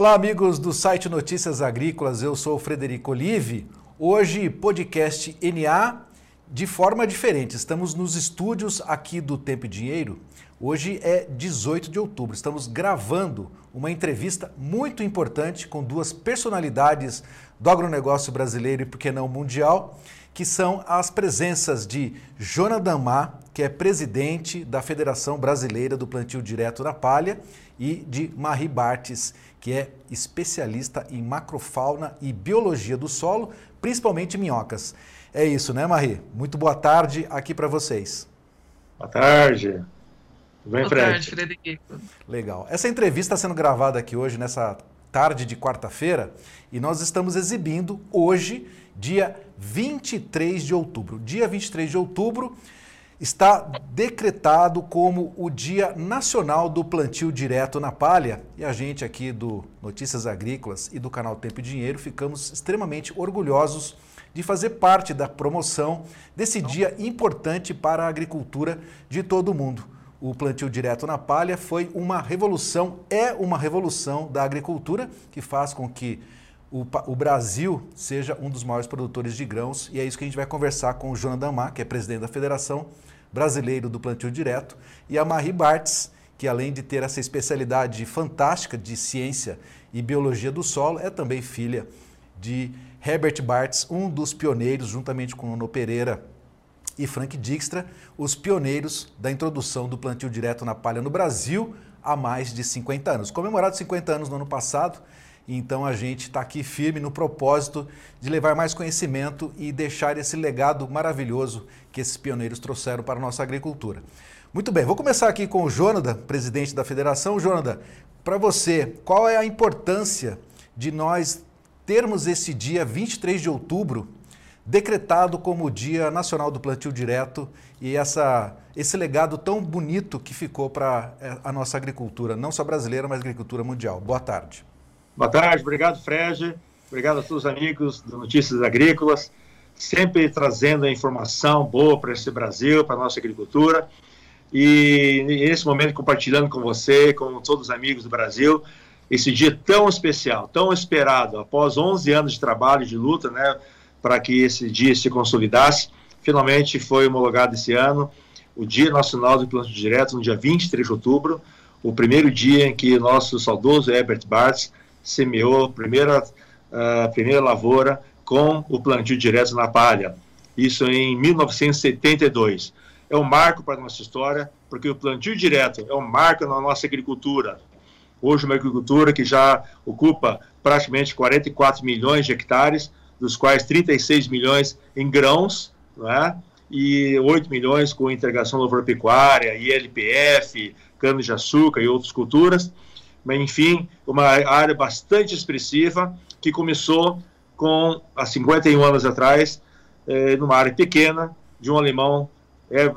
Olá, amigos do site Notícias Agrícolas. Eu sou Frederico Olive. Hoje, podcast NA de forma diferente. Estamos nos estúdios aqui do Tempo e Dinheiro. Hoje é 18 de outubro. Estamos gravando uma entrevista muito importante com duas personalidades do agronegócio brasileiro e, por que não, mundial, que são as presenças de Jonathan Má, que é presidente da Federação Brasileira do Plantio Direto na Palha, e de Marie Bartes, que é especialista em macrofauna e biologia do solo, principalmente minhocas. É isso, né, Marie? Muito boa tarde aqui para vocês. Boa tarde. Tudo bem, boa Fred? tarde, Frederico. Legal. Essa entrevista está sendo gravada aqui hoje, nessa tarde de quarta-feira, e nós estamos exibindo hoje, dia 23 de outubro. Dia 23 de outubro está decretado como o Dia Nacional do Plantio Direto na Palha. E a gente aqui do Notícias Agrícolas e do canal Tempo e Dinheiro ficamos extremamente orgulhosos de fazer parte da promoção desse dia importante para a agricultura de todo o mundo. O plantio direto na palha foi uma revolução, é uma revolução da agricultura que faz com que o, o, Brasil seja um dos maiores produtores de grãos e é isso que a gente vai conversar com o João Damar, que é presidente da Federação Brasileira do Plantio Direto, e a Marie Bartz, que além de ter essa especialidade fantástica de ciência e biologia do solo, é também filha de Herbert Bartz, um dos pioneiros, juntamente com Nono Pereira e Frank Dijkstra, os pioneiros da introdução do plantio direto na palha no Brasil há mais de 50 anos. Comemorado 50 anos no ano passado, então a gente está aqui firme no propósito de levar mais conhecimento e deixar esse legado maravilhoso que esses pioneiros trouxeram para a nossa agricultura. Muito bem, vou começar aqui com o Jonathan, presidente da federação. Jonathan, para você, qual é a importância de nós termos esse dia 23 de outubro decretado como o Dia Nacional do Plantio Direto e essa, esse legado tão bonito que ficou para eh, a nossa agricultura, não só brasileira, mas agricultura mundial. Boa tarde. Boa tarde, obrigado, Fred. Obrigado a todos os amigos do Notícias Agrícolas, sempre trazendo a informação boa para esse Brasil, para a nossa agricultura. E nesse momento compartilhando com você, com todos os amigos do Brasil, esse dia tão especial, tão esperado, após 11 anos de trabalho, de luta, né, para que esse dia se consolidasse. Finalmente foi homologado esse ano o Dia Nacional do Plantio Direto, no dia 23 de outubro, o primeiro dia em que nosso saudoso Herbert Bartz semeou primeira, a primeira lavoura com o plantio direto na palha. Isso em 1972. É um marco para a nossa história, porque o plantio direto é um marco na nossa agricultura. Hoje, uma agricultura que já ocupa praticamente 44 milhões de hectares, dos quais 36 milhões em grãos, é? e 8 milhões com integração lavoura-pecuária, ILPF, cana-de-açúcar e outras culturas mas enfim, uma área bastante expressiva que começou com há 51 anos atrás, eh, numa área pequena de um alemão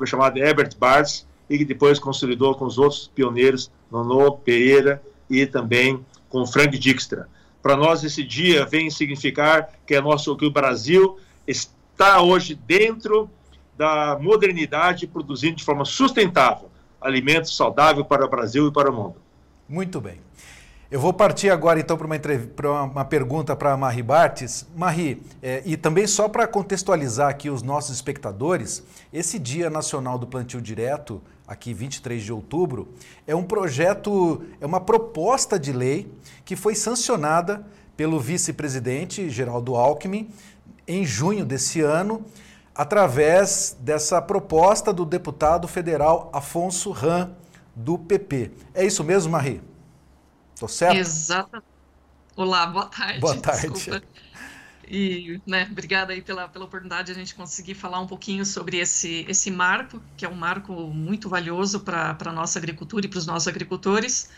chamado Herbert Bartz e que depois consolidou com os outros pioneiros, Nono Pereira e também com Frank Dijkstra. Para nós esse dia vem significar que é nosso que o Brasil está hoje dentro da modernidade, produzindo de forma sustentável alimentos saudáveis para o Brasil e para o mundo. Muito bem. Eu vou partir agora então para uma, uma, pergunta para a Marie Bartes. Marie, é, e também só para contextualizar aqui os nossos espectadores, esse Dia Nacional do Plantio Direto, aqui 23 de outubro, é um projeto, é uma proposta de lei que foi sancionada pelo vice-presidente Geraldo Alckmin em junho desse ano, através dessa proposta do deputado federal Afonso Ram do PP. É isso mesmo, Marie? Tô certo? Exatamente. Olá, boa tarde. Boa tarde. Desculpa. E, né, obrigada aí pela, pela oportunidade de a gente conseguir falar um pouquinho sobre esse, esse marco, que é um marco muito valioso para a nossa agricultura e para os nossos agricultores.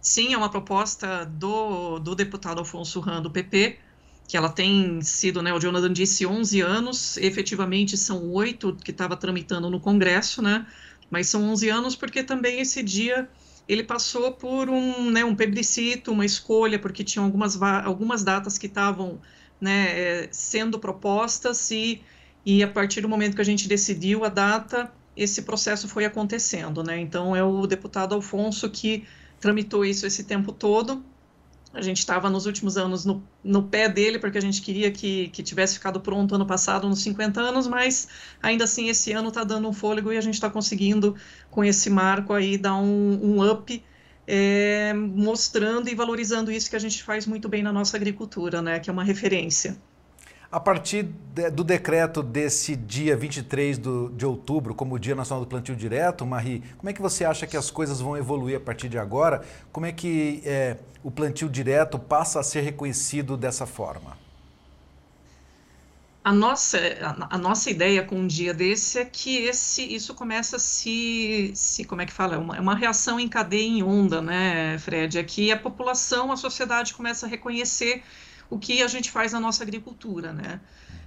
Sim, é uma proposta do, do deputado Alfonso Ram, do PP, que ela tem sido, né, o Jonathan disse, 11 anos, efetivamente são oito que estava tramitando no Congresso, né, mas são 11 anos porque também esse dia ele passou por um, né, um plebiscito, uma escolha, porque tinham algumas, algumas datas que estavam né, é, sendo propostas e, e a partir do momento que a gente decidiu a data, esse processo foi acontecendo. Né? Então, é o deputado Alfonso que tramitou isso esse tempo todo A gente estava nos últimos anos no, no pé dele, porque a gente queria que, que tivesse ficado pronto ano passado, nos 50 anos, mas ainda assim esse ano está dando um fôlego e a gente está conseguindo, com esse marco aí, dar um, um up, é, mostrando e valorizando isso que a gente faz muito bem na nossa agricultura, né, que é uma referência. A partir do decreto desse dia 23 do, de outubro, como o Dia Nacional do Plantio Direto, Marie, como é que você acha que as coisas vão evoluir a partir de agora? Como é que é, o plantio direto passa a ser reconhecido dessa forma? A nossa, a, a, nossa ideia com um dia desse é que esse, isso começa a se, se como é que fala, é uma, é uma reação em cadeia em onda, né, Fred? É que a população, a sociedade começa a reconhecer o que a gente faz na nossa agricultura, né?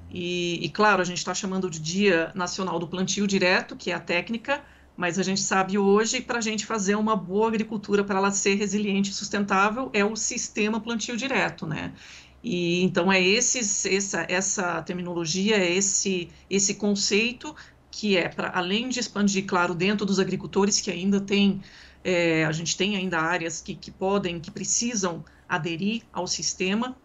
E, e claro, a gente está chamando de Dia Nacional do Plantio Direto, que é a técnica, mas a gente sabe hoje para a gente fazer uma boa agricultura, para ela ser resiliente e sustentável, é o sistema plantio direto, né? E então é esses, essa, essa terminologia, é esse, esse conceito que é para além de expandir, claro, dentro dos agricultores que ainda tem, é, a gente tem ainda áreas que, que podem, que precisam aderir ao sistema,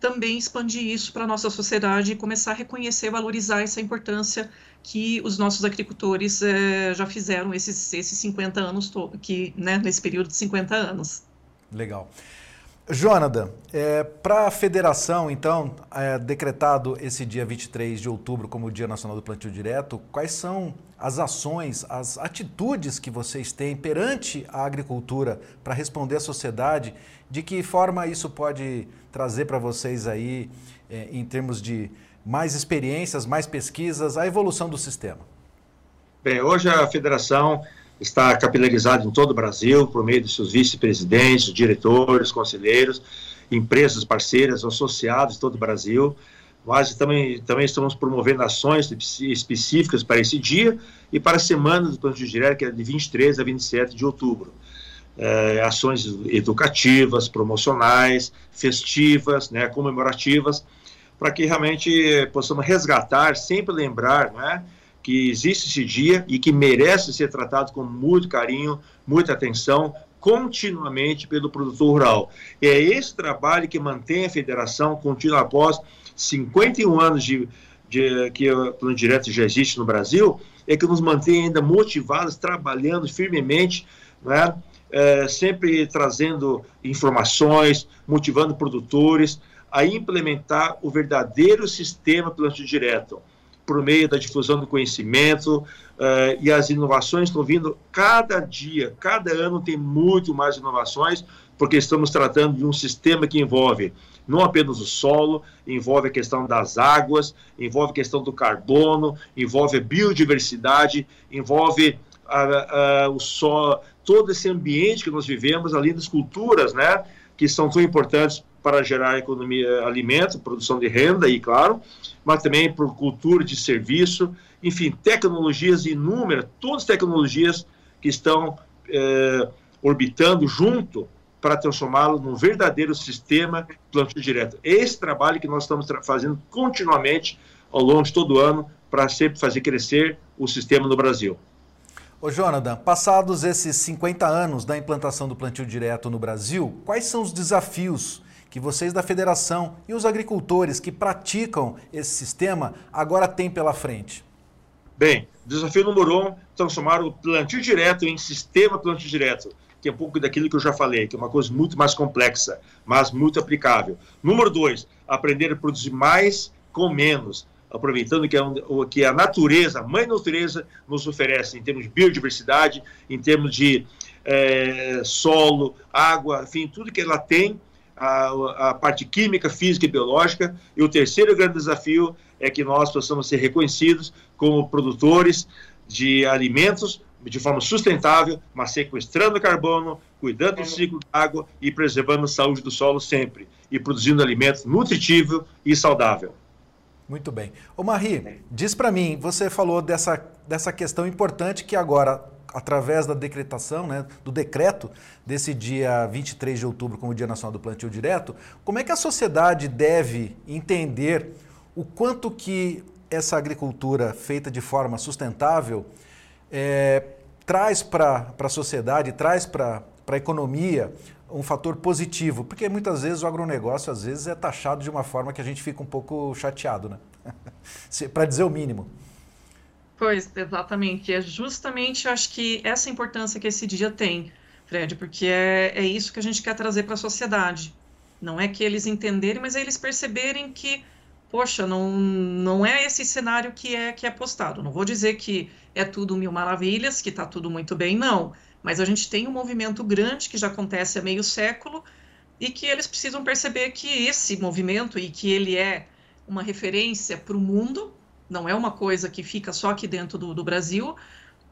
também expandir isso para a nossa sociedade e começar a reconhecer valorizar essa importância que os nossos agricultores é, já fizeram esses, esses 50 anos, que, né, nesse período de 50 anos. Legal. Jonathan, é, para a federação, então, é, decretado esse dia 23 de outubro como o Dia Nacional do Plantio Direto, quais são as ações, as atitudes que vocês têm perante a agricultura para responder à sociedade? De que forma isso pode trazer para vocês aí, é, em termos de mais experiências, mais pesquisas, a evolução do sistema? Bem, hoje a federação está capilarizada em todo o Brasil, por meio de seus vice-presidentes, diretores, conselheiros, empresas parceiras, associados em todo o Brasil. Mas também, também estamos promovendo ações específicas para esse dia e para a semana do plantio direto, que é de 23 a 27 de outubro. É, ações educativas, promocionais, festivas, né, comemorativas, para que realmente possamos resgatar, sempre lembrar né, que existe esse dia e que merece ser tratado com muito carinho, muita atenção, continuamente pelo produtor rural. E é esse trabalho que mantém a federação contínua após 51 anos de, de que o Plano Direto já existe no Brasil, é que nos mantém ainda motivados, trabalhando firmemente, né? É, sempre trazendo informações, motivando produtores a implementar o verdadeiro sistema plantio direto, por meio da difusão do conhecimento, uh, e as inovações estão vindo cada dia, cada ano tem muito mais inovações, porque estamos tratando de um sistema que envolve não apenas o solo, envolve a questão das águas, envolve a questão do carbono, envolve a biodiversidade, envolve uh, uh, o solo, todo esse ambiente que nós vivemos, além das culturas, né, que são tão importantes para gerar economia, alimento, produção de renda, e claro, mas também por cultura de serviço, enfim, tecnologias inúmeras, todas as tecnologias que estão eh, orbitando junto para transformá-lo num verdadeiro sistema plantio direto. Esse trabalho que nós estamos fazendo continuamente ao longo de todo o ano para sempre fazer crescer o sistema no Brasil. Ô Jonathan, passados esses 50 anos da implantação do plantio direto no Brasil, quais são os desafios que vocês da federação e os agricultores que praticam esse sistema agora têm pela frente? Bem, desafio número um, transformar o plantio direto em sistema plantio direto que é um pouco daquilo que eu já falei, que é uma coisa muito mais complexa, mas muito aplicável. Número dois, aprender a produzir mais com menos, aproveitando que, é que a natureza, a mãe natureza, nos oferece em termos de biodiversidade, em termos de é, solo, água, enfim, tudo que ela tem, a, a parte química, física e biológica. E o terceiro grande desafio é que nós possamos ser reconhecidos como produtores de alimentos de forma sustentável, mas sequestrando carbono, cuidando do ciclo da água e preservando a saúde do solo sempre, e produzindo alimentos nutritivos e saudável. Muito bem. Ô Marie, diz para mim, você falou dessa, dessa questão importante que agora, através da decretação, né, do decreto desse dia 23 de outubro como Dia Nacional do Plantio Direto, como é que a sociedade deve entender o quanto que essa agricultura feita de forma sustentável é, traz para a sociedade, traz para a economia um fator positivo, porque muitas vezes o agronegócio às vezes é taxado de uma forma que a gente fica um pouco chateado, né? Para dizer o mínimo. Pois, exatamente. É justamente, acho que essa importância que esse dia tem, Fred, porque é, é isso que a gente quer trazer para a sociedade. Não é que eles entenderem, mas é eles perceberem que, poxa, não, não é esse cenário que é que é postado. Não vou dizer que é tudo mil maravilhas, que está tudo muito bem, não. Mas a gente tem um movimento grande que já acontece há meio século e que eles precisam perceber que esse movimento e que ele é uma referência para o mundo, não é uma coisa que fica só aqui dentro do, do Brasil,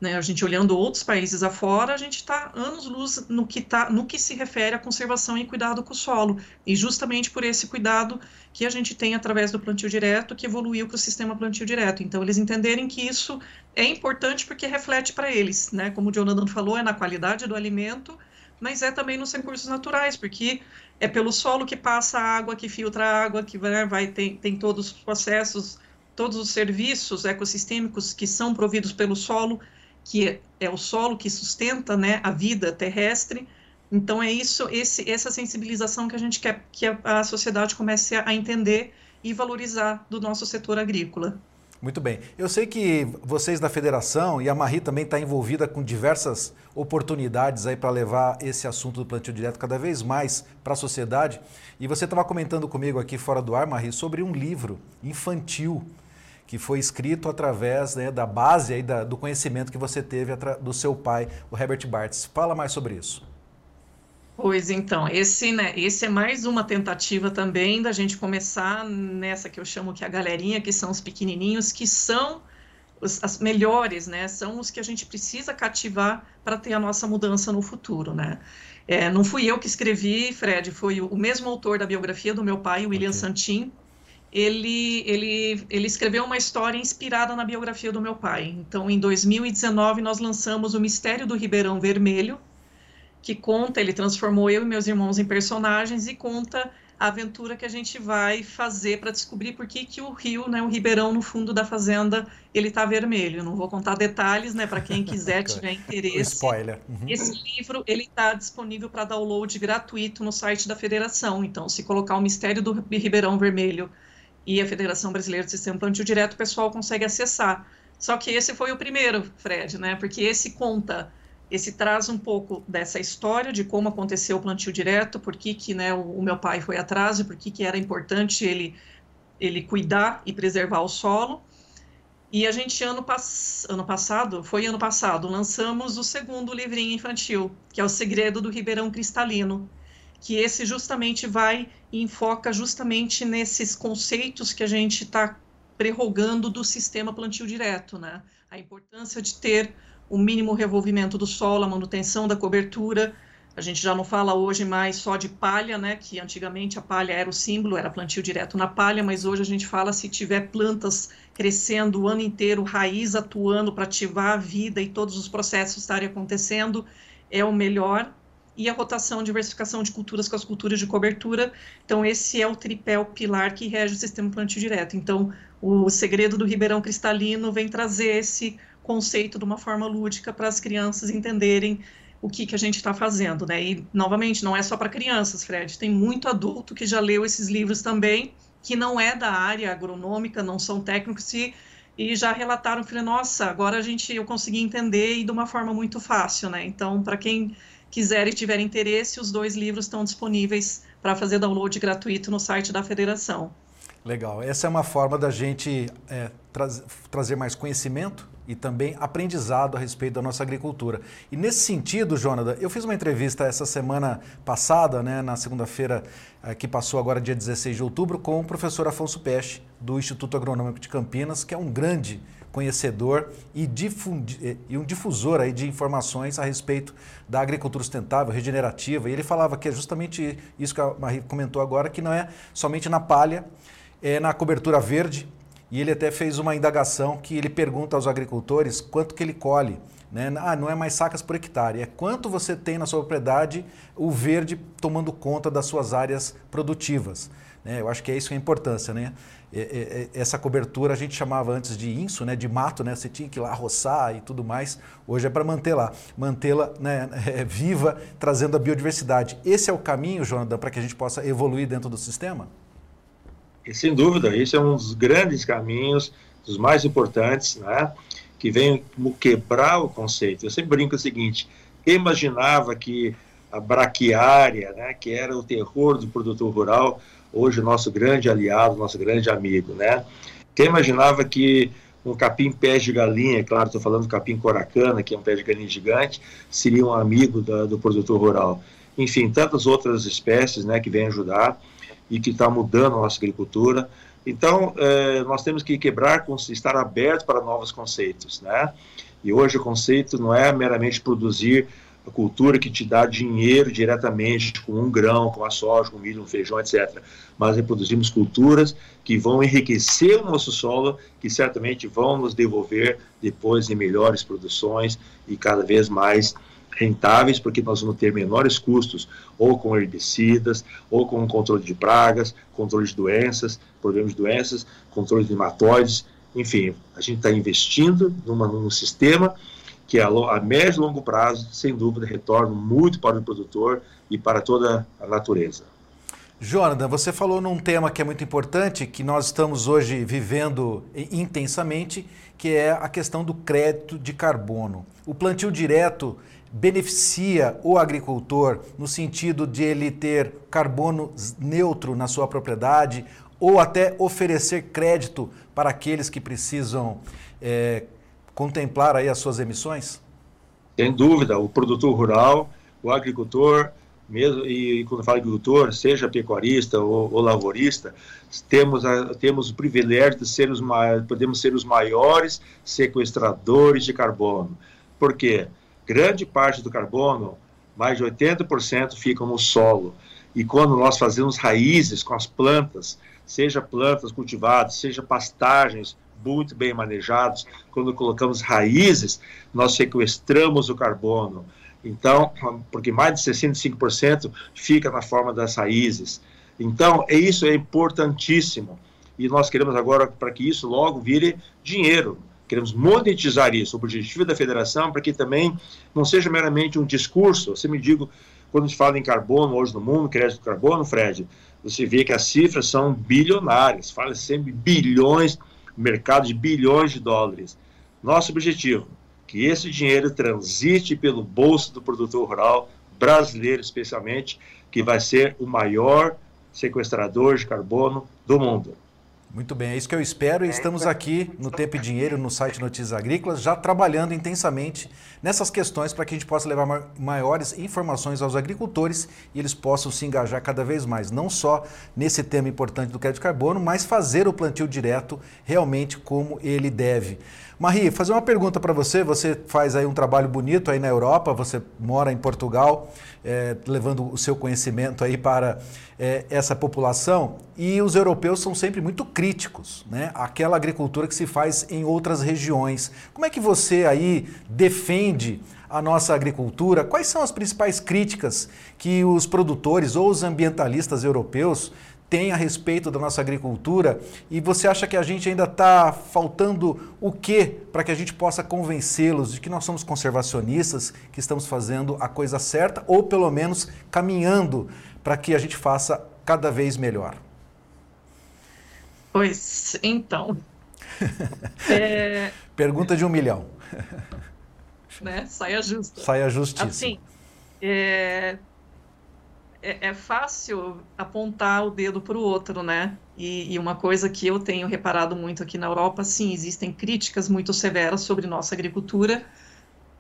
né, a gente olhando outros países afora, a gente está anos-luz no, que tá, no que se refere à conservação e cuidado com o solo. E justamente por esse cuidado que a gente tem através do plantio direto, que evoluiu para o sistema plantio direto. Então, eles entenderem que isso é importante porque reflete para eles, né? Como o Jonathan falou, é na qualidade do alimento, mas é também nos recursos naturais, porque é pelo solo que passa a água, que filtra a água, que vai, vai tem, tem todos os processos, todos os serviços ecossistêmicos que são providos pelo solo que é o solo que sustenta né, a vida terrestre. Então é isso, esse, essa sensibilização que a gente quer que a, sociedade comece a entender e valorizar do nosso setor agrícola. Muito bem. Eu sei que vocês da federação e a Marie também está envolvida com diversas oportunidades aí para levar esse assunto do plantio direto cada vez mais para a sociedade. E você estava comentando comigo aqui fora do ar, Marie, sobre um livro infantil que foi escrito através né, da base aí da, do conhecimento que você teve do seu pai, o Herbert Bartz. Fala mais sobre isso. Pois então, esse, né, esse é mais uma tentativa também da gente começar nessa que eu chamo que a galerinha, que são os pequenininhos, que são os, as melhores, né? São os que a gente precisa cativar para ter a nossa mudança no futuro, né? É, não fui eu que escrevi, Fred, foi o, o mesmo autor da biografia do meu pai, William okay. Santin, ele, ele, ele escreveu uma história inspirada na biografia do meu pai. Então, em 2019, nós lançamos O Mistério do Ribeirão Vermelho, que conta, ele transformou eu e meus irmãos em personagens e conta a aventura que a gente vai fazer para descobrir por que, que o rio, né, o ribeirão no fundo da fazenda, ele está vermelho. Não vou contar detalhes, né, para quem quiser tiver interesse. Spoiler. Uhum. Esse livro ele está disponível para download gratuito no site da federação. Então, se colocar o Mistério do Ribeirão Vermelho e a Federação Brasileira de Sistema Plantio Direto, o pessoal consegue acessar. Só que esse foi o primeiro, Fred, né? Porque esse conta, esse traz um pouco dessa história de como aconteceu o plantio direto, por que, que né, o, o meu pai foi atrás e por que, que era importante ele, ele cuidar e preservar o solo. E a gente, ano, pass ano passado, foi ano passado, lançamos o segundo livrinho infantil, que é O Segredo do Ribeirão Cristalino, que esse justamente vai e enfoca justamente nesses conceitos que a gente está prerrogando do sistema plantio direto, né? A importância de ter o mínimo revolvimento do solo, a manutenção da cobertura. A gente já não fala hoje mais só de palha, né? Que antigamente a palha era o símbolo, era plantio direto na palha, mas hoje a gente fala se tiver plantas crescendo o ano inteiro, raiz atuando para ativar a vida e todos os processos estarem acontecendo, é o melhor e a rotação, diversificação de culturas com as culturas de cobertura. Então, esse é o tripé, o pilar que rege o sistema plantio direto. Então, o segredo do Ribeirão Cristalino vem trazer esse conceito de uma forma lúdica para as crianças entenderem o que, que a gente está fazendo, né? E, novamente, não é só para crianças, Fred, tem muito adulto que já leu esses livros também, que não é da área agronômica, não são técnicos e, e já relataram, falei, nossa, agora a gente, eu consegui entender e de uma forma muito fácil, né? Então, para quem quiser e tiver interesse, os dois livros estão disponíveis para fazer download gratuito no site da federação. Legal. Essa é uma forma da gente é, tra trazer mais conhecimento e também aprendizado a respeito da nossa agricultura. E nesse sentido, Jonathan, eu fiz uma entrevista essa semana passada, né, na segunda-feira, é, que passou agora dia 16 de outubro, com o professor Afonso Peste, do Instituto Agronômico de Campinas, que é um grande conhecedor e, difundi, e um difusor aí de informações a respeito da agricultura sustentável, regenerativa. E ele falava que é justamente isso que a Marie comentou agora, que não é somente na palha, é na cobertura verde. E ele até fez uma indagação que ele pergunta aos agricultores quanto que ele colhe Né? Ah, não é mais sacas por hectare, é quanto você tem na sua propriedade o verde tomando conta das suas áreas produtivas. Né? Eu acho que é isso que é a importância. Né? Essa cobertura a gente chamava antes de inso, né? de mato, né? você tinha que ir lá roçar e tudo mais. Hoje é para manter lá, mantê-la né? viva, trazendo a biodiversidade. Esse é o caminho, Jonathan, para que a gente possa evoluir dentro do sistema? E, sem dúvida, esse é um dos grandes caminhos, dos mais importantes, né? que vem quebrar o conceito. Eu sempre brinco o seguinte: imaginava que a braquiária, né, que era o terror do produtor rural, hoje nosso grande aliado, nosso grande amigo, né? Quem imaginava que um capim pé de galinha, claro, estou falando do capim coracana, que é um pé de galinha gigante, seria um amigo da, do produtor rural. Enfim, tantas outras espécies, né, que vêm ajudar e que está mudando a nossa agricultura. Então, eh, nós temos que quebrar, estar aberto para novos conceitos, né? E hoje o conceito não é meramente produzir a cultura que te dá dinheiro diretamente com um grão, com a soja, com milho, um feijão, etc. Mas reproduzimos culturas que vão enriquecer o nosso solo, que certamente vão nos devolver depois em melhores produções e cada vez mais rentáveis, porque nós vamos ter menores custos, ou com herbicidas, ou com controle de pragas, controle de doenças, problemas de doenças, controle de nematóides, enfim, a gente está investindo numa, num sistema que a, a médio e longo prazo, sem dúvida, retorna muito para o produtor e para toda a natureza. Jonathan, você falou num tema que é muito importante, que nós estamos hoje vivendo intensamente, que é a questão do crédito de carbono. O plantio direto beneficia o agricultor no sentido de ele ter carbono neutro na sua propriedade ou até oferecer crédito para aqueles que precisam é, contemplar aí as suas emissões? Sem dúvida, o produtor rural, o agricultor, mesmo e quando falo agricultor, seja pecuarista ou, ou lavorista, temos a, temos o privilégio de ser os podemos ser os maiores sequestradores de carbono. Por quê? Grande parte do carbono, mais de 80% fica no solo. E quando nós fazemos raízes com as plantas, seja plantas cultivadas, seja pastagens muito bem manejados, quando colocamos raízes, nós sequestramos o carbono. Então, porque mais de 65% fica na forma das raízes. Então, é isso é importantíssimo. E nós queremos agora para que isso logo vire dinheiro. Queremos monetizar isso. O objetivo da federação para que também não seja meramente um discurso. Você me diga, quando se fala em carbono hoje no mundo, crédito de carbono, Fred, você vê que as cifras são bilionárias. Fala sempre bilhões mercado de bilhões de dólares. Nosso objetivo, que esse dinheiro transite pelo bolso do produtor rural brasileiro, especialmente, que vai ser o maior sequestrador de carbono do mundo. Muito bem, é isso que eu espero e estamos aqui no Tempo e Dinheiro, no site Notícias Agrícolas, já trabalhando intensamente nessas questões para que a gente possa levar maiores informações aos agricultores e eles possam se engajar cada vez mais, não só nesse tema importante do crédito de carbono, mas fazer o plantio direto realmente como ele deve. Marie, fazer uma pergunta para você. Você faz aí um trabalho bonito aí na Europa, você mora em Portugal, é, levando o seu conhecimento aí para é, essa população. E os europeus são sempre muito críticos, né? Aquela agricultura que se faz em outras regiões. Como é que você aí defende a nossa agricultura? Quais são as principais críticas que os produtores ou os ambientalistas europeus tem a respeito da nossa agricultura e você acha que a gente ainda está faltando o que para que a gente possa convencê-los de que nós somos conservacionistas, que estamos fazendo a coisa certa ou pelo menos caminhando para que a gente faça cada vez melhor? Pois então. é... Pergunta de um milhão. Né? Saia justa. Saia justiça. Assim, é, é, é fácil apontar o dedo para o outro, né? E, e, uma coisa que eu tenho reparado muito aqui na Europa, sim, existem críticas muito severas sobre nossa agricultura,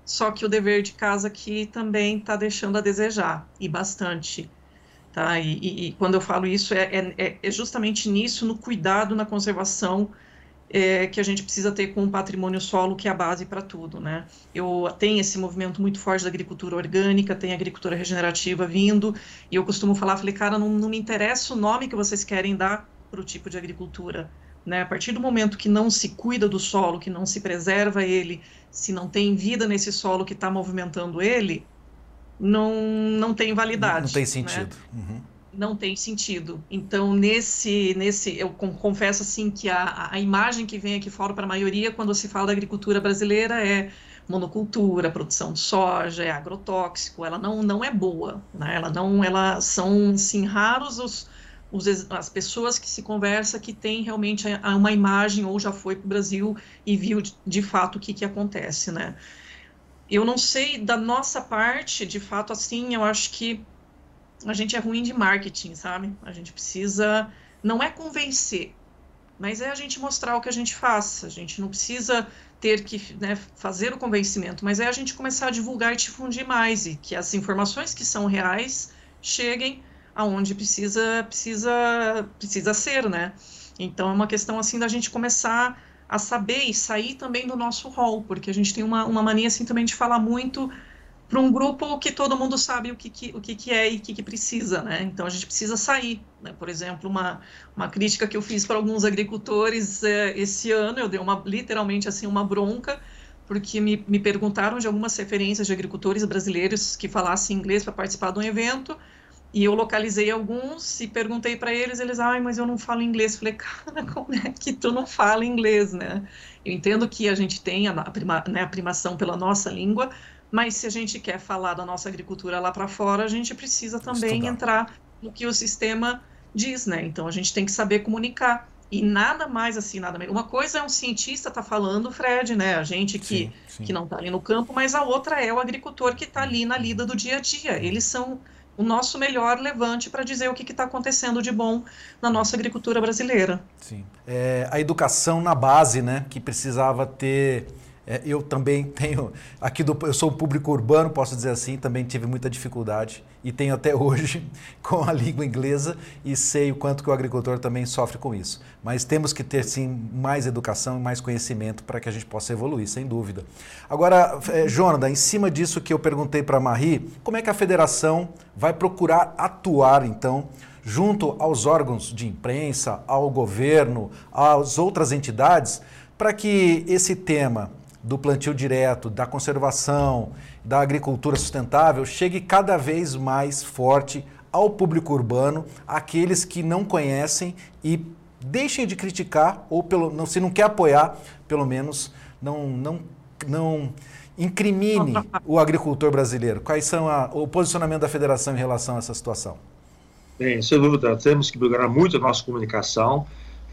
só que o dever de casa aqui também está deixando a desejar, e bastante. Tá? E, e, e quando eu falo isso, é, é, é justamente nisso, no cuidado, na conservação é, que a gente precisa ter com o patrimônio solo, que é a base para tudo, né? Eu tenho esse movimento muito forte da agricultura orgânica, tem agricultura regenerativa vindo, e eu costumo falar, falei, cara, não, não me interessa o nome que vocês querem dar para o tipo de agricultura, Né? A partir do momento que não se cuida do solo, que não se preserva ele, se não tem vida nesse solo que está movimentando ele, não, não tem validade. Não tem né? sentido. Né? Uhum. Não tem sentido. Então, nesse, nesse eu confesso assim que a, a imagem que vem aqui fora para a maioria, quando se fala da agricultura brasileira, é monocultura, produção de soja, é agrotóxico, ela não, não é boa, né? Ela não, ela são sim raros os, os, as pessoas que se conversa que tem realmente uma imagem ou já foi para o Brasil e viu de, de fato o que, que acontece, né? Eu não sei da nossa parte, de fato, assim, eu acho que a gente é ruim de marketing, sabe? A gente precisa, não é convencer, mas é a gente mostrar o que a gente faz. A gente não precisa ter que né, fazer o convencimento, mas é a gente começar a divulgar e difundir mais e que as informações que são reais cheguem aonde precisa precisa precisa ser, né? Então é uma questão assim da gente começar a saber e sair também do nosso rol, porque a gente tem uma, uma mania assim também de falar muito para um grupo que todo mundo sabe o que, que o que, que é e o que, que precisa, né? Então a gente precisa sair. Né? Por exemplo, uma, uma crítica que eu fiz para alguns agricultores é, esse ano, eu dei uma literalmente assim uma bronca, porque me, me perguntaram de algumas referências de agricultores brasileiros que falassem inglês para participar de um evento. E eu localizei alguns e perguntei para eles, eles, ai, mas eu não falo inglês. Falei, cara, como é que tu não fala inglês, né? Eu entendo que a gente tem a, prima, né, a primação pela nossa língua, mas se a gente quer falar da nossa agricultura lá para fora, a gente precisa também Estudar. entrar no que o sistema diz, né? Então a gente tem que saber comunicar. E nada mais assim, nada menos. Uma coisa é um cientista tá falando, Fred, né? A gente que, sim, sim. que não está ali no campo, mas a outra é o agricultor que está ali na lida do dia a dia. Eles são o nosso melhor levante para dizer o que está acontecendo de bom na nossa agricultura brasileira. Sim. É, a educação na base, né? Que precisava ter eu também tenho, aqui do, eu sou público urbano, posso dizer assim, também tive muita dificuldade e tenho até hoje com a língua inglesa e sei o quanto que o agricultor também sofre com isso. Mas temos que ter sim mais educação e mais conhecimento para que a gente possa evoluir, sem dúvida. Agora, é, Jonathan, em cima disso que eu perguntei para a Marie, como é que a federação vai procurar atuar então junto aos órgãos de imprensa, ao governo, às outras entidades, para que esse tema do plantio direto, da conservação, da agricultura sustentável chegue cada vez mais forte ao público urbano, aqueles que não conhecem e deixem de criticar ou pelo, se não quer apoiar, pelo menos não não não incrimine o agricultor brasileiro. Quais são a, o posicionamento da federação em relação a essa situação? Bem, sem dúvida, temos que melhorar muito a nossa comunicação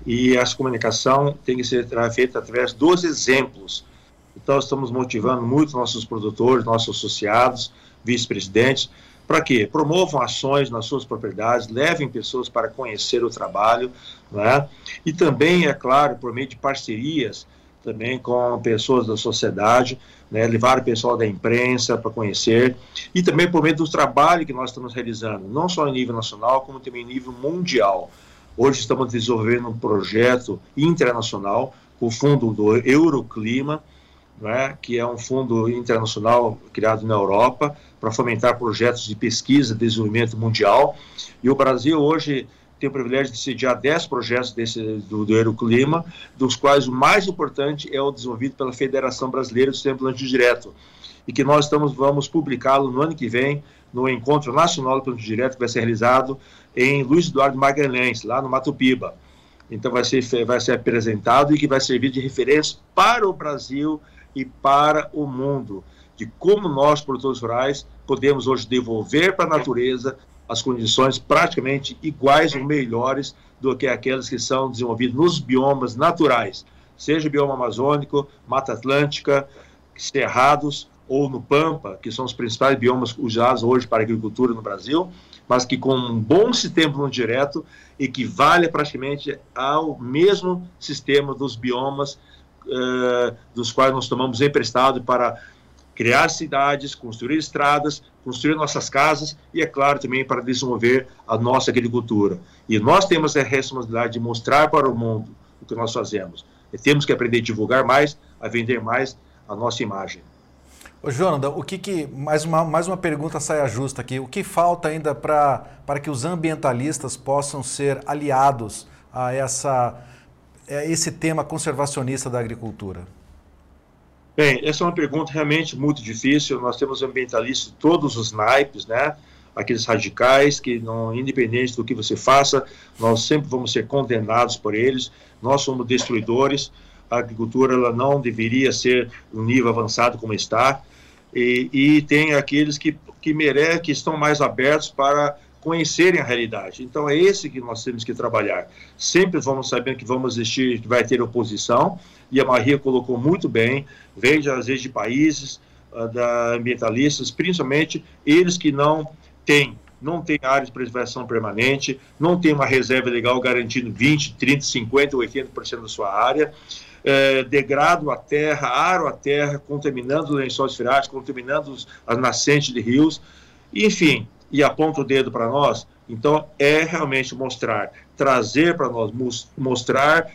e essa comunicação tem que ser feita através dos exemplos então, estamos motivando muito nossos produtores, nossos associados, vice-presidentes, para que promovam ações nas suas propriedades, levem pessoas para conhecer o trabalho, né? e também, é claro, por meio de parcerias também com pessoas da sociedade, né? levar o pessoal da imprensa para conhecer, e também por meio do trabalho que nós estamos realizando, não só em nível nacional, como também em nível mundial. Hoje estamos desenvolvendo um projeto internacional, o fundo do Euroclima, né, que é um fundo internacional criado na Europa para fomentar projetos de pesquisa e desenvolvimento mundial. E o Brasil hoje tem o privilégio de sediar 10 projetos desse, do, do Euroclima, dos quais o mais importante é o desenvolvido pela Federação Brasileira do Sistema Plantio Direto, e que nós estamos, vamos publicá-lo no ano que vem, no Encontro Nacional do Plantio Direto, que vai ser realizado em Luiz Eduardo Magalhães, lá no Mato Piba. Então vai ser, vai ser apresentado e que vai servir de referência para o Brasil e para o mundo, de como nós, produtores rurais, podemos hoje devolver para a natureza as condições praticamente iguais ou melhores do que aquelas que são desenvolvidas nos biomas naturais, seja bioma amazônico, Mata Atlântica, cerrados ou no Pampa, que são os principais biomas usados hoje para a agricultura no Brasil, mas que com um bom sistema no direto equivale praticamente ao mesmo sistema dos biomas uh, dos quais nós tomamos emprestado para criar cidades, construir estradas, construir nossas casas e, é claro, também para desenvolver a nossa agricultura. E nós temos a responsabilidade de mostrar para o mundo o que nós fazemos. E temos que aprender a divulgar mais, a vender mais a nossa imagem. Ô, Jonathan, o que, que mais, uma, mais uma pergunta saia justa aqui. O que falta ainda para que os ambientalistas possam ser aliados a essa é, esse tema conservacionista da agricultura? Bem, essa é uma pergunta realmente muito difícil. Nós temos ambientalistas de todos os naipes, né? Aqueles radicais que, não, independente do que você faça, nós sempre vamos ser condenados por eles. Nós somos destruidores. A agricultura ela não deveria ser um nível avançado como está. E, e tem aqueles que, que merecem, que estão mais abertos para conhecerem a realidade. Então é esse que nós temos que trabalhar. Sempre vamos sabendo que vamos existir, que vai ter oposição, e a Maria colocou muito bem, vem às vezes de países uh, da ambientalistas, principalmente eles que não têm não tem área de preservação permanente, não tem uma reserva legal garantindo 20, 30, 50, 80% da sua área, é, degrado a terra, aro a terra, contaminando os lençóis freáticos, contaminando as nascentes de rios, enfim, e aponta o dedo para nós. Então, é realmente mostrar, trazer para nós, mostrar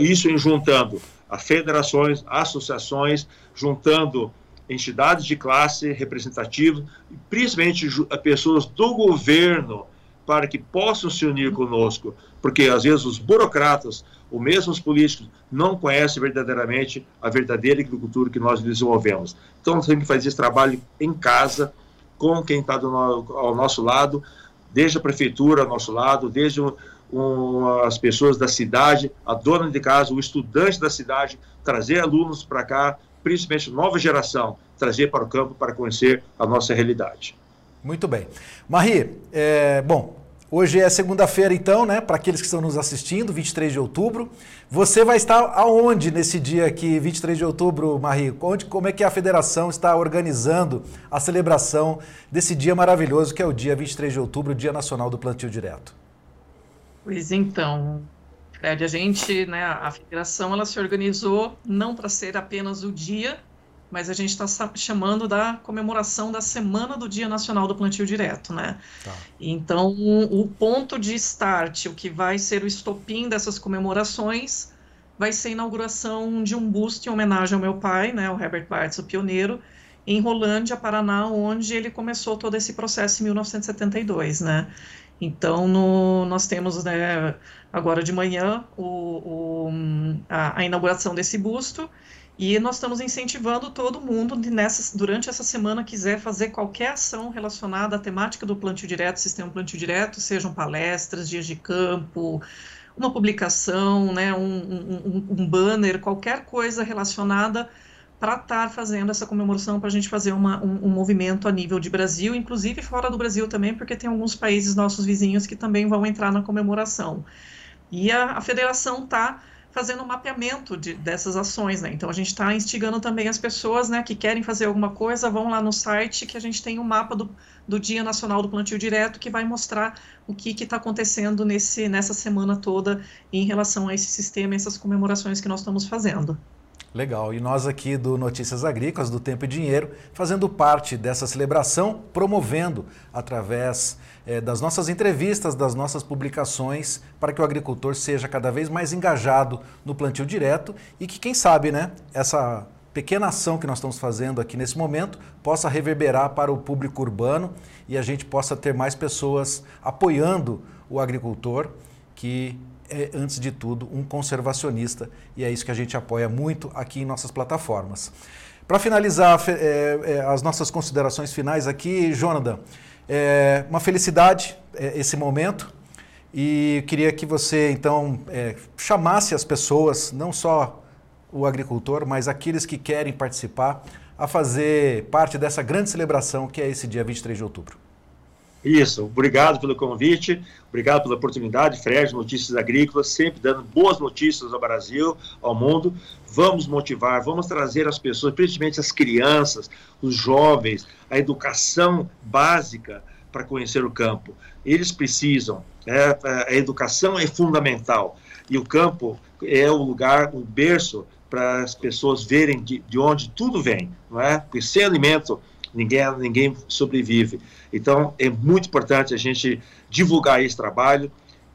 isso juntando as federações, associações, juntando entidades de classe representativas, principalmente pessoas do governo, para que possam se unir conosco, porque às vezes os burocratas, ou mesmo os políticos, não conhecem verdadeiramente a verdadeira agricultura que nós desenvolvemos. Então, temos que fazer esse trabalho em casa, com quem está ao nosso lado, desde a prefeitura ao nosso lado, desde um, as pessoas da cidade, a dona de casa, o estudante da cidade, trazer alunos para cá, principalmente nova geração, trazer para o campo para conhecer a nossa realidade. Muito bem. Marie, é, bom, Hoje é segunda-feira, então, né? Para aqueles que estão nos assistindo, 23 de outubro. Você vai estar aonde nesse dia aqui, 23 de outubro, Marie? Onde, como é que a federação está organizando a celebração desse dia maravilhoso que é o dia 23 de outubro, o Dia Nacional do Plantio Direto? Pois então, Fred, a gente, né, a federação, ela se organizou não para ser apenas o dia mas a gente está chamando da comemoração da Semana do Dia Nacional do Plantio Direto, né? Tá. Então, o ponto de start, o que vai ser o estopim dessas comemorações, vai ser a inauguração de um busto em homenagem ao meu pai, né, o Herbert Bartz, o pioneiro, em Rolândia, Paraná, onde ele começou todo esse processo em 1972, né? Então, no, nós temos né, agora de manhã o, o, a, a inauguração desse busto e nós estamos incentivando todo mundo nessa, durante essa semana quiser fazer qualquer ação relacionada à temática do plantio direto, sistema plantio direto, sejam palestras, dias de campo, uma publicação, né, um, um, um banner, qualquer coisa relacionada para estar fazendo essa comemoração, para a gente fazer uma, um, um, movimento a nível de Brasil, inclusive fora do Brasil também, porque tem alguns países nossos vizinhos que também vão entrar na comemoração. E a, a federação está fazendo um mapeamento de, dessas ações, né? Então a gente está instigando também as pessoas, né, que querem fazer alguma coisa, vão lá no site que a gente tem um mapa do, do Dia Nacional do Plantio Direto que vai mostrar o que está acontecendo nesse, nessa semana toda em relação a esse sistema, essas comemorações que nós estamos fazendo. Legal. E nós aqui do Notícias Agrícolas, do Tempo e Dinheiro, fazendo parte dessa celebração, promovendo através é, das nossas entrevistas, das nossas publicações, para que o agricultor seja cada vez mais engajado no plantio direto e que, quem sabe, né, essa pequena ação que nós estamos fazendo aqui nesse momento possa reverberar para o público urbano e a gente possa ter mais pessoas apoiando o agricultor que é, antes de tudo, um conservacionista e é isso que a gente apoia muito aqui em nossas plataformas. Para finalizar é, é, as nossas considerações finais aqui, Jonathan, é uma felicidade é, esse momento e queria que você então é, chamasse as pessoas, não só o agricultor, mas aqueles que querem participar, a fazer parte dessa grande celebração que é esse dia 23 de outubro. Isso, obrigado pelo convite, obrigado pela oportunidade, Fred, Notícias Agrícolas, sempre dando boas notícias ao Brasil, ao mundo. Vamos motivar, vamos trazer as pessoas, principalmente as crianças, os jovens, a educação básica para conhecer o campo. Eles precisam, é, a educação é fundamental e o campo é o lugar, o berço para as pessoas verem de, de onde tudo vem, não é? Porque sem alimento ninguém, ninguém sobrevive. Então, é muito importante a gente divulgar esse trabalho,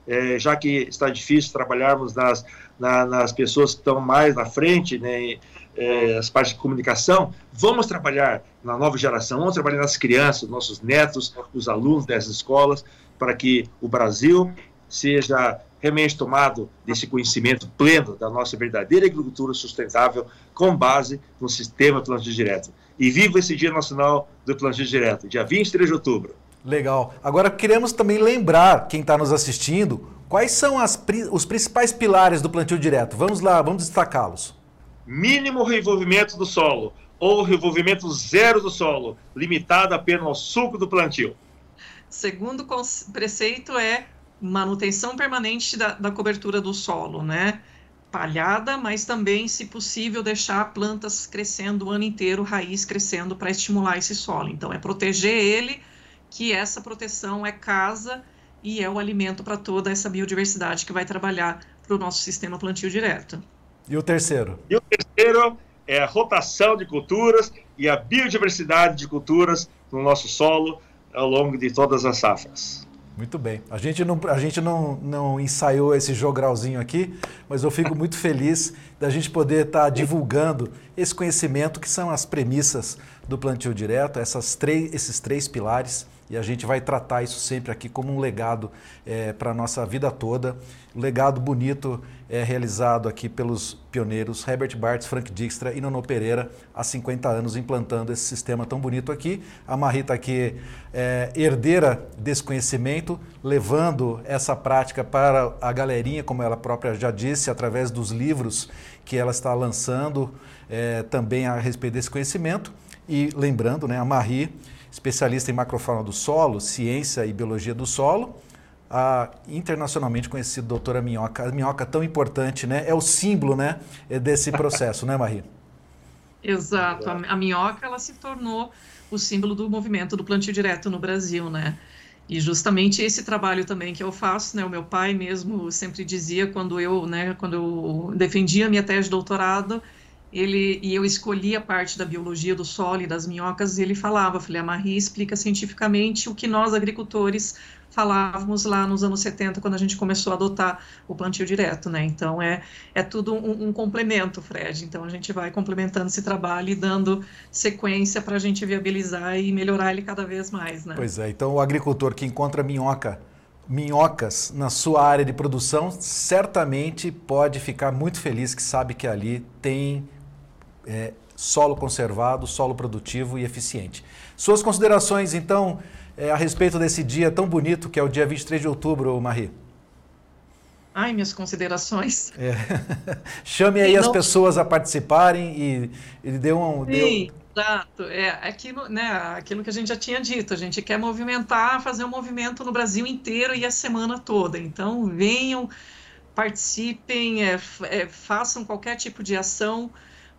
é, já que está difícil trabalharmos nas, na, nas pessoas que estão mais na frente, né, é, as partes de comunicação, vamos trabalhar na nova geração, vamos trabalhar nas crianças, nossos netos, os alunos dessas escolas, para que o Brasil seja realmente tomado desse conhecimento pleno da nossa verdadeira agricultura sustentável com base no sistema plantio direto. E viva esse Dia Nacional do Plantio Direto, dia 23 de outubro. Legal. Agora queremos também lembrar quem está nos assistindo quais são as, os principais pilares do plantio direto. Vamos lá, vamos destacá-los. Mínimo revolvimento do solo ou revolvimento zero do solo, limitado apenas ao suco do plantio. Segundo preceito é manutenção permanente da, da cobertura do solo, né? Palhada, mas também, se possível, deixar plantas crescendo o ano inteiro, raiz crescendo para estimular esse solo. Então, é proteger ele, que essa proteção é casa e é o alimento para toda essa biodiversidade que vai trabalhar para o nosso sistema plantio direto. E o terceiro? E o terceiro é a rotação de culturas e a biodiversidade de culturas no nosso solo ao longo de todas as safras. Muito bem. A gente não, a gente não, não ensaiou esse jogralzinho aqui, mas eu fico muito feliz da gente poder estar tá divulgando esse conhecimento que são as premissas do plantio direto, essas três, esses três pilares e a gente vai tratar isso sempre aqui como um legado é, para a nossa vida toda. Legado bonito é realizado aqui pelos pioneiros Herbert Bartz, Frank Dijkstra e Nono Pereira há 50 anos implantando esse sistema tão bonito aqui. A Marita aqui é herdeira desse conhecimento, levando essa prática para a galerinha, como ela própria já disse, através dos livros que ela está lançando é, também a respeito desse conhecimento. E lembrando, né, a Marie especialista em macrofauna do solo, ciência e biologia do solo, a internacionalmente conhecida doutora Minhoca. A minhoca tão importante, né? É o símbolo, né, desse processo, né, Marie? Exato. A, a minhoca, ela se tornou o símbolo do movimento do plantio direto no Brasil, né? E justamente esse trabalho também que eu faço, né? O meu pai mesmo sempre dizia quando eu, né, quando eu defendia minha tese de doutorado, ele e eu escolhi a parte da biologia do solo e das minhocas, ele falava, falei, a Marie explica cientificamente o que nós agricultores falávamos lá nos anos 70, quando a gente começou a adotar o plantio direto, né? Então é, é tudo um, um complemento, Fred. Então a gente vai complementando esse trabalho e dando sequência para a gente viabilizar e melhorar ele cada vez mais, né? Pois é, então o agricultor que encontra minhoca minhocas na sua área de produção, certamente pode ficar muito feliz que sabe que ali tem é, solo conservado, solo produtivo e eficiente. Suas considerações, então, é, a respeito desse dia tão bonito que é o dia 23 de outubro, Marie? Ai, minhas considerações. É. Chame aí as pessoas a participarem e, e dê um. Sim, exato. É aquilo, né, aquilo que a gente já tinha dito. A gente quer movimentar, fazer um movimento no Brasil inteiro e a semana toda. Então, venham, participem, é, é, façam qualquer tipo de ação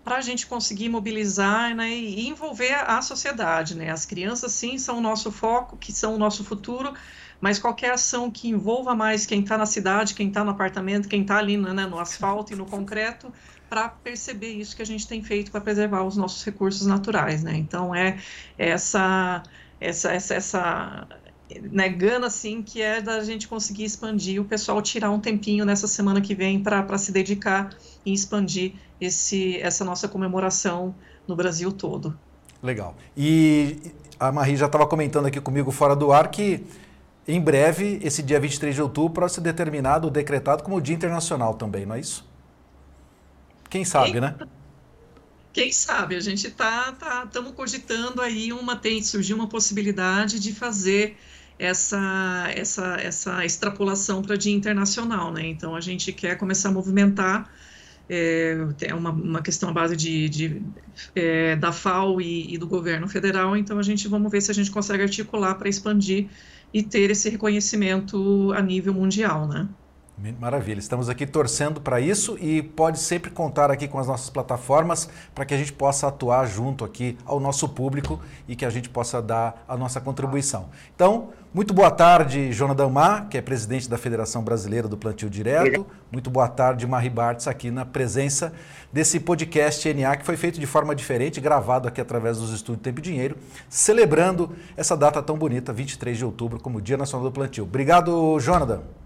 para a gente conseguir mobilizar né, e envolver a sociedade. Né? As crianças, sim, são o nosso foco, que são o nosso futuro, mas qualquer ação que envolva mais quem está na cidade, quem está no apartamento, quem está ali né, no asfalto e no concreto, para perceber isso que a gente tem feito para preservar os nossos recursos naturais. Né? Então, é essa, essa, essa, essa né, gana assim que é da gente conseguir expandir, o pessoal tirar um tempinho nessa semana que vem para se dedicar e expandir esse, essa nossa comemoração no Brasil todo. Legal. E a Marie já estava comentando aqui comigo fora do ar que em breve, esse dia 23 de outubro, para ser determinado, decretado como Dia Internacional também, não é isso? Quem sabe, né? Quem sabe? A gente está tá, tá cogitando aí uma tem surgiu uma possibilidade de fazer essa essa essa extrapolação para dia internacional, né? Então a gente quer começar a movimentar é, é uma, uma questão à base de, de é, da FAO e, e, do governo federal, então a gente vamos ver se a gente consegue articular para expandir e ter esse reconhecimento a nível mundial, né? Maravilha, estamos aqui torcendo para isso e pode sempre contar aqui com as nossas plataformas para que a gente possa atuar junto aqui ao nosso público e que a gente possa dar a nossa contribuição. Então, muito boa tarde, Jonathan Mar, que é presidente da Federação Brasileira do Plantio Direto. Muito boa tarde, Marie Bartz, aqui na presença desse podcast NA que foi feito de forma diferente, gravado aqui através dos estúdios Tempo e Dinheiro, celebrando essa data tão bonita, 23 de outubro, como Dia Nacional do Plantio. Obrigado, Jonathan.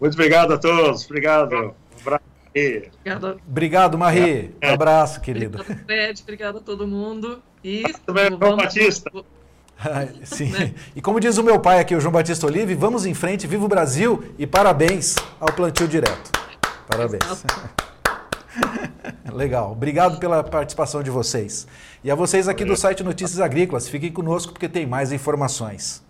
Muito obrigado a todos. Obrigado. Um abraço. Obrigado, obrigado Marie. Um abraço, querido. Obrigado, Fred. Obrigado a todo mundo. E também, vamos, Batista. Sim. Né? E como diz o meu pai aqui, o João Batista Olive, vamos em frente, viva o Brasil e parabéns ao plantio direto. Parabéns. Legal. Obrigado pela participação de vocês. E a vocês aqui do site Notícias Agrícolas, fiquem conosco porque tem mais informações.